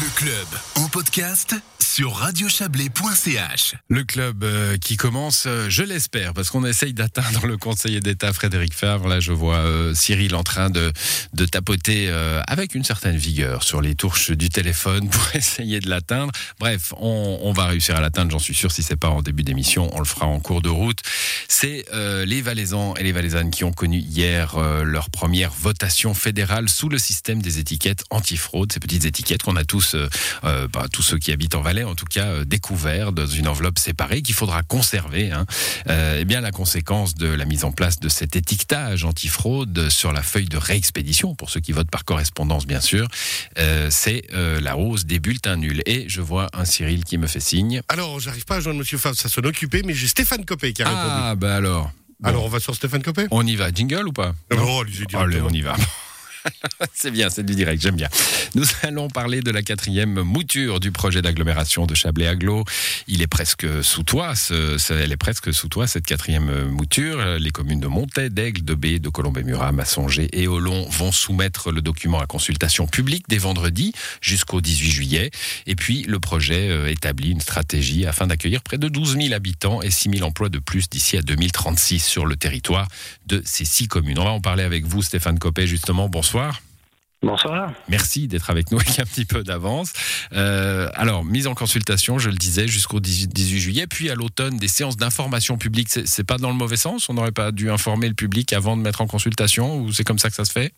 Le club en podcast sur radiochablais.ch. Le club euh, qui commence, euh, je l'espère, parce qu'on essaye d'atteindre le conseiller d'État Frédéric Favre. Là, je vois euh, Cyril en train de, de tapoter avec une certaine vigueur sur les touches du téléphone pour essayer de l'atteindre. Bref, on, va réussir à l'atteindre, j'en suis sûr. Si c'est pas en début d'émission, on le fera en cours de route. C'est les Valaisans et les Valaisannes qui ont connu hier leur première votation fédérale sous le système des étiquettes antifraude. Ces petites étiquettes qu'on a tous, bah, tous ceux qui habitent en Valais, en tout cas, euh, découvert dans une enveloppe séparée qu'il faudra conserver. Hein. Euh, eh bien, la conséquence de la mise en place de cet étiquetage antifraude sur la feuille de réexpédition, pour ceux qui votent par correspondance, bien sûr, euh, c'est euh, la hausse des bulletins nuls. Et je vois un Cyril qui me fait signe. Alors, j'arrive pas à joindre Monsieur Favre, ça sonne occupé, mais j'ai Stéphane Copé qui a répondu. Ah, bah alors. Bon, Alors, on va sur Stéphane Copé? On y va. Jingle ou pas? Oh, allez-y Allez, directement. on y va. C'est bien, c'est du direct, j'aime bien. Nous allons parler de la quatrième mouture du projet d'agglomération de Chablais-Aglo. Il est presque sous toi, elle est presque sous toi, cette quatrième mouture. Les communes de Montaix, d'Aigle, de B, de Colombey-Murat, Massonger et Olon vont soumettre le document à consultation publique dès vendredi jusqu'au 18 juillet. Et puis, le projet euh, établit une stratégie afin d'accueillir près de 12 000 habitants et 6 000 emplois de plus d'ici à 2036 sur le territoire de ces six communes. On va en parler avec vous, Stéphane Copé, justement. Bonsoir. Bonsoir. Merci d'être avec nous avec un petit peu d'avance. Euh, alors, mise en consultation, je le disais, jusqu'au 18 18 juillet, puis à l'automne, des séances d'information publique. C'est pas dans le mauvais sens? On n'aurait pas dû informer le public avant de mettre en consultation Ou c'est comme ça que ça se fait?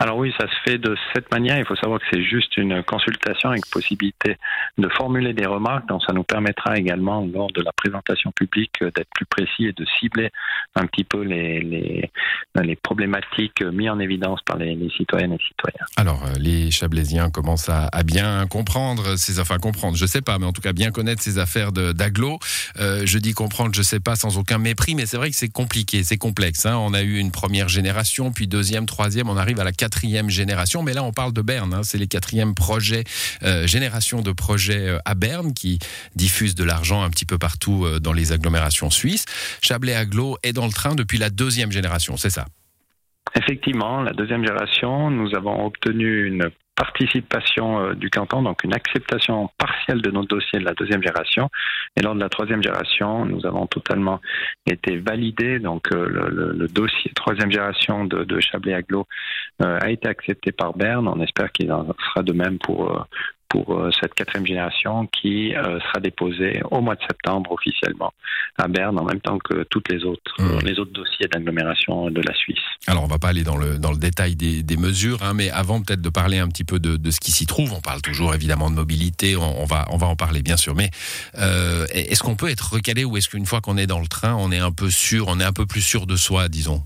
Alors oui, ça se fait de cette manière. Il faut savoir que c'est juste une consultation avec possibilité de formuler des remarques. Donc ça nous permettra également, lors de la présentation publique, d'être plus précis et de cibler un petit peu les, les, problématiques mises en évidence par les, citoyennes et citoyens. Alors, euh, les Chablaisiens commencent à, bien comprendre ces enfin comprendre, je sais pas, mais en tout cas bien connaître ces affaires d'agglo. Euh, je dis comprendre, je sais pas, sans aucun mépris, mais c'est vrai que c'est compliqué, c'est complexe. Hein. On a eu une première génération, puis deuxième, troisième, on arrive à la quatrième génération, mais là on parle de Berne. Hein. C'est les quatrièmes projets, euh, génération de projets euh, à Berne qui diffusent de l'argent un petit peu partout euh, dans les agglomérations suisses. Chablais Aglo est dans le train depuis la deuxième génération, c'est ça? Effectivement, la deuxième génération, nous avons obtenu une participation euh, du canton, donc une acceptation partielle de nos dossiers de la deuxième génération. Et lors de la troisième génération, nous avons totalement été validés. Donc euh, le, dossier troisième génération de, de Chablais-Aglo euh, a été accepté par Berne. On espère qu'il en sera de même pour pour euh, cette quatrième génération qui euh, sera déposée au mois de septembre officiellement à Berne en même temps que toutes les autres Mmh. euh, les autres dossiers d'agglomération de la Suisse. Alors, on va pas aller dans le, dans le détail des, des mesures, hein, mais avant peut-être de parler un petit peu de, de ce qui s'y trouve, on parle toujours évidemment de mobilité, on, on va, on va en parler bien sûr, mais euh, est-ce qu'on peut être recalé ou est-ce qu'une fois qu'on est dans le train, on est un peu sûr, on est un peu plus sûr de soi, disons?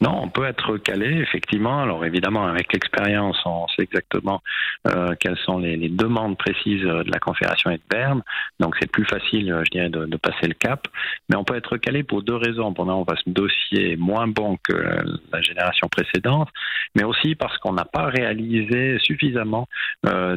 Non, on peut être calé, effectivement. Alors évidemment, avec l'expérience, on sait exactement euh, quelles sont les, demandes précises euh, de la Confédération et de Berne. Donc c'est plus facile, euh, je dirais, de, passer le cap. Mais on peut être calé pour deux raisons. Pendant on va ce dossier moins bon que la génération précédente, mais aussi parce qu'on n'a pas réalisé suffisamment de,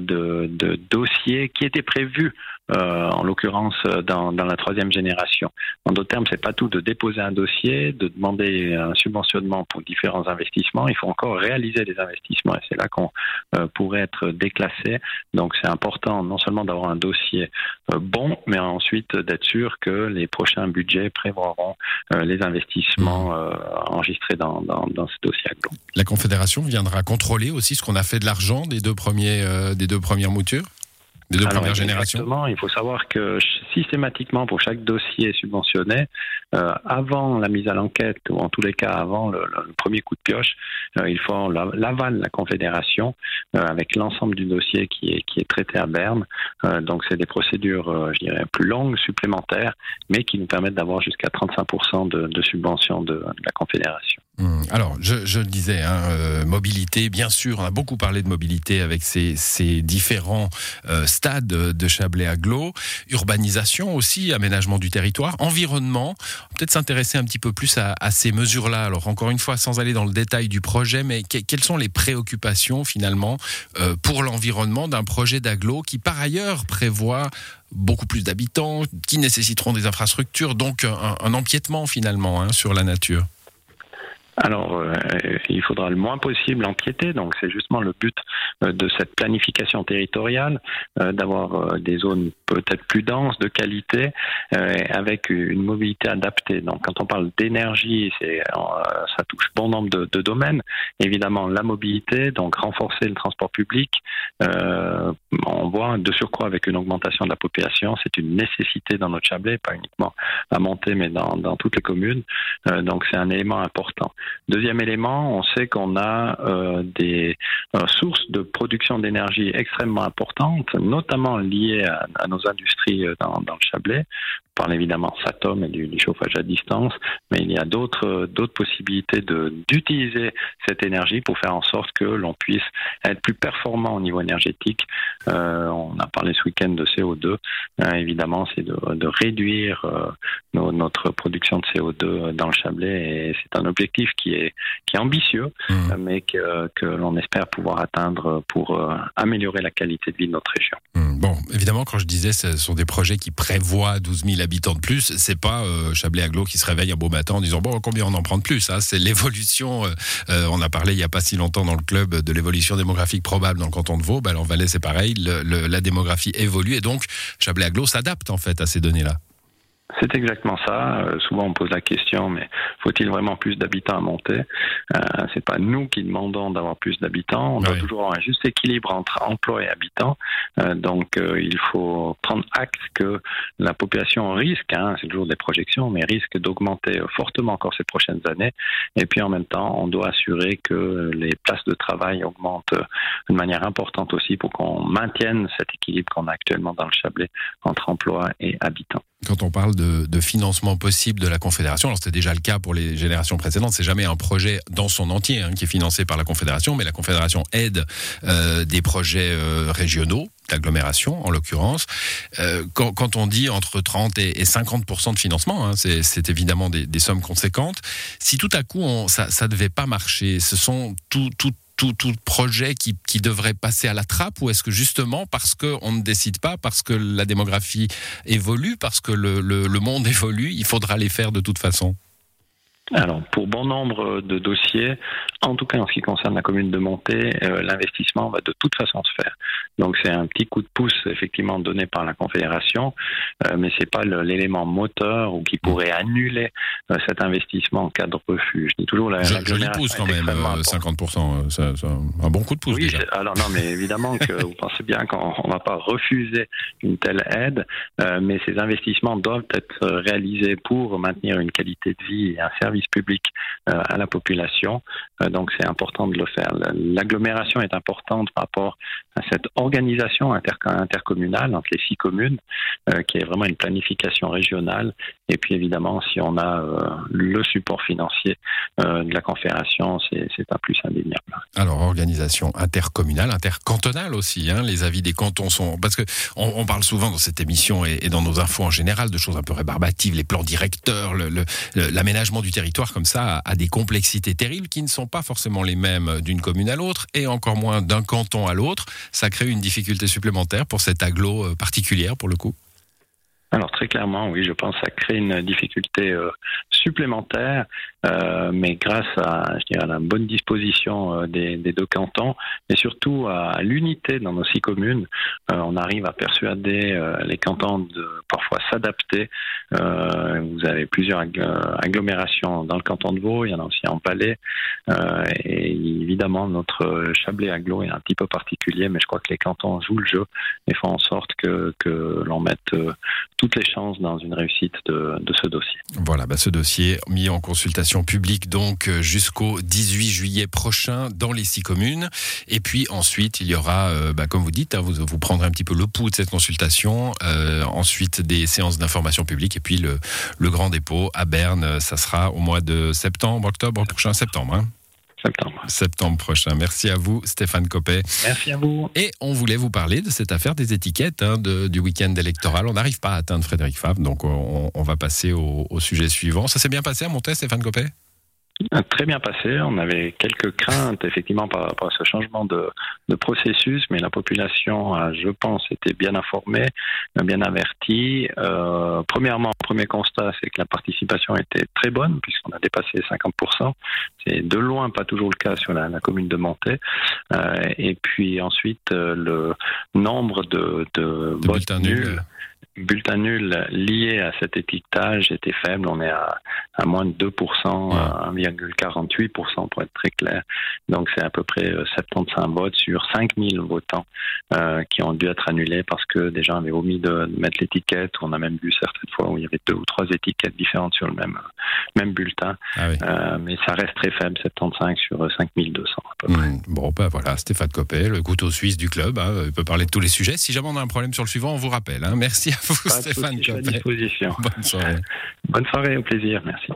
de dossiers qui étaient prévus, euh, en l'occurrence euh, dans, dans la troisième génération. En d'autres termes, c'est pas tout de déposer un dossier, de demander un subventionnement pour différents investissements. Il faut encore réaliser des investissements et c'est là qu'on euh, pourrait être déclassé. Donc c'est important non seulement d'avoir un dossier euh, bon, mais ensuite d'être sûr que les prochains budgets prévoiront les investissements euh, enregistrés dans, dans, dans ce dossier aglo. La Confédération viendra contrôler aussi ce qu'on a fait de l'argent des deux premiers, des deux premières moutures, des deux Alors, premières générations. Exactement. Il faut savoir que systématiquement, pour chaque dossier subventionné, euh, avant la mise à l'enquête, ou en tous les cas avant le, premier coup de pioche, euh, il faut la- l'aval de la Confédération euh, avec l'ensemble du dossier qui est, qui est traité à Berne. Euh, donc, c'est des procédures, euh, je dirais, plus longues, supplémentaires, mais qui nous permettent d'avoir jusqu'à 35% de, de subvention de, de la Confédération. Hum, Alors, je, le disais, hein, euh, mobilité, bien sûr, on a beaucoup parlé de mobilité avec ces, différents euh, stades de Chablais-Aglo, urbanisation aussi, aménagement du territoire, environnement, peut-être s'intéresser un petit peu plus à, à ces mesures-là. Alors, encore une fois, sans aller dans le détail du projet, mais que- quelles sont les préoccupations finalement euh, pour l'environnement d'un projet d'aglo qui, par ailleurs, prévoit beaucoup plus d'habitants, qui nécessiteront des infrastructures, donc un, un empiètement finalement hein, sur la nature? Alors, euh, il faudra le moins possible empiéter. Donc, c'est justement le but euh, de cette planification territoriale, euh, d'avoir des zones peut-être plus denses, de qualité, avec une mobilité adaptée. Donc, quand on parle d'énergie, c'est, ça touche bon nombre de, de, domaines. Évidemment, la mobilité, donc renforcer le transport public. on voit de surcroît avec une augmentation de la population, c'est une nécessité dans notre Chablais, pas uniquement à monter, mais dans, dans toutes les communes. donc, c'est un élément important. Deuxième élément, on sait qu'on a euh, des euh, sources de production d'énergie extrêmement importantes, notamment liées à, nos industries euh, dans, le Chablais. On parle évidemment Satom et du, chauffage à distance, mais il y a d'autres d'autres possibilités d'utiliser cette énergie pour faire en sorte que l'on puisse être plus performant au niveau énergétique. on a parlé ce week-end de CO2. évidemment, c'est de, réduire notre production de CO2 dans le Chablais et c'est un objectif qui est, qui est ambitieux, mmh. euh, mais que, que l'on espère pouvoir atteindre pour euh, améliorer la qualité de vie de notre région. Mmh. Bon, évidemment, quand je disais ce sont des projets qui prévoient 12 000 habitants de plus, c'est pas euh, Chablais Aglo qui se réveille un beau matin en disant bon combien on en prend de plus. Hein c'est l'évolution. on a parlé il y a pas si longtemps dans le club de l'évolution démographique probable dans le canton de Vaud. En Valais c'est pareil. la démographie évolue et donc Chablais Aglo s'adapte en fait à ces données-là. C'est exactement ça. Euh, souvent, on pose la question, mais faut-il vraiment plus d'habitants à monter? Euh, C'est pas nous qui demandons d'avoir plus d'habitants. On doit toujours avoir un juste équilibre entre emploi et habitants. Euh, donc, euh, il faut prendre acte que la population risque, hein, c'est toujours des projections, mais risque d'augmenter fortement encore ces prochaines années. Et puis, en même temps, on doit assurer que les places de travail augmentent de manière importante aussi pour qu'on maintienne cet équilibre qu'on a actuellement dans le Chablais entre emploi et habitants quand on parle de, financement possible de la Confédération, alors c'était déjà le cas pour les générations précédentes, c'est jamais un projet dans son entier hein, qui est financé par la Confédération, mais la Confédération aide euh, des projets euh, régionaux d'agglomération en l'occurrence. Euh, quand, on dit entre 30 et, 50% de financement, hein, c'est évidemment des, sommes conséquentes. Si tout à coup ça ne devait pas marcher, ce sont tout, tout, tout, projet qui, devrait passer à la trappe ou est-ce que justement parce qu'on ne décide pas, parce que la démographie évolue, parce que le monde évolue, il faudra les faire de toute façon? Alors, pour bon nombre de dossiers, en tout cas en ce qui concerne la commune de Montée, euh, l'investissement va de toute façon se faire. Donc, c'est un petit coup de pouce effectivement donné par la Confédération, euh, mais c'est pas l'élément moteur ou qui pourrait annuler euh, cet investissement en cas de refus. Je dis toujours la, joli pouce quand même, 50%, c'est un bon coup de pouce oui, déjà. Alors non, mais évidemment que vous pensez bien qu'on ne va pas refuser une telle aide, mais ces investissements doivent être réalisés pour maintenir une qualité de vie et un service public euh, à la population. Euh, donc c'est important de le faire. L'agglomération est importante par rapport à cette organisation intercommunale entre les six communes, euh, qui est vraiment une planification régionale. Et puis évidemment, si on a le support financier de la Confédération, c'est un plus indéniable. Alors organisation intercommunale, intercantonale aussi. Hein, les avis des cantons sont parce que on, parle souvent dans cette émission et, dans nos infos en général de choses un peu rébarbatives, les plans directeurs, l'aménagement du territoire comme ça a des complexités terribles qui ne sont pas forcément les mêmes d'une commune à l'autre et encore moins d'un canton à l'autre. Ça crée une difficulté supplémentaire pour cette aglo euh, particulière pour le coup. Alors très clairement, oui, je pense que ça crée une difficulté euh, supplémentaire, euh, mais grâce à, je dirais, à la bonne disposition euh, des, deux cantons, et surtout à l'unité dans nos six communes, on arrive à persuader les cantons de parfois s'adapter. vous avez plusieurs agglomérations dans le canton de Vaud, il y en a aussi en Palais, et évidemment notre Chablais aglo est un petit peu particulier, mais je crois que les cantons jouent le jeu et font en sorte que, que l'on mette toutes les chances dans une réussite de, de ce dossier. Voilà, bah ce dossier mis en consultation publique donc euh, jusqu'au 18 juillet prochain dans les six communes. Et puis ensuite, il y aura, euh, bah, comme vous dites, hein, vous, vous prendrez un petit peu le pouls de cette consultation. Euh, ensuite, des séances d'information publique et puis le, le grand dépôt à Berne. Ça sera au mois de septembre, octobre prochain, septembre. Hein septembre. Septembre prochain. Merci à vous, Stéphane Copé. Merci à vous. Et on voulait vous parler de cette affaire des étiquettes hein, du week-end électoral. On n'arrive pas à atteindre Frédéric Favre, donc on, va passer au, sujet suivant. Ça s'est bien passé à Montaigne, Stéphane Copé? Très bien passé. On avait quelques craintes effectivement par rapport à ce changement de, de processus, mais la population a, je pense, été bien informée, bien avertie. Euh, premièrement, premier constat, c'est que la participation était très bonne puisqu'on a dépassé 50%. C'est de loin pas toujours le cas sur la, la commune de Montaix. Euh, et puis ensuite, euh, le nombre de, de, De votes nuls. Nuls liés à cet étiquetage était faible. On est à, à moins de 2%, à 1,48% pour être très clair. Donc c'est à peu près euh, 75 votes sur 5000 votants euh, qui ont dû être annulés parce que des gens avaient omis de mettre l'étiquette. On a même vu certaines fois où il y avait deux ou trois étiquettes différentes sur le même, même bulletin. Ah oui. Euh, mais ça reste très faible, 75 sur 5200 à peu près. Hmm, Bon, bah voilà, Stéphane Copé, le couteau suisse du club. hein, il peut parler de tous les sujets. Si jamais on a un problème sur le suivant, on vous rappelle. hein. Merci à vous, Stéphane à disposition. Bonne soirée. Bonne soirée, au plaisir, merci.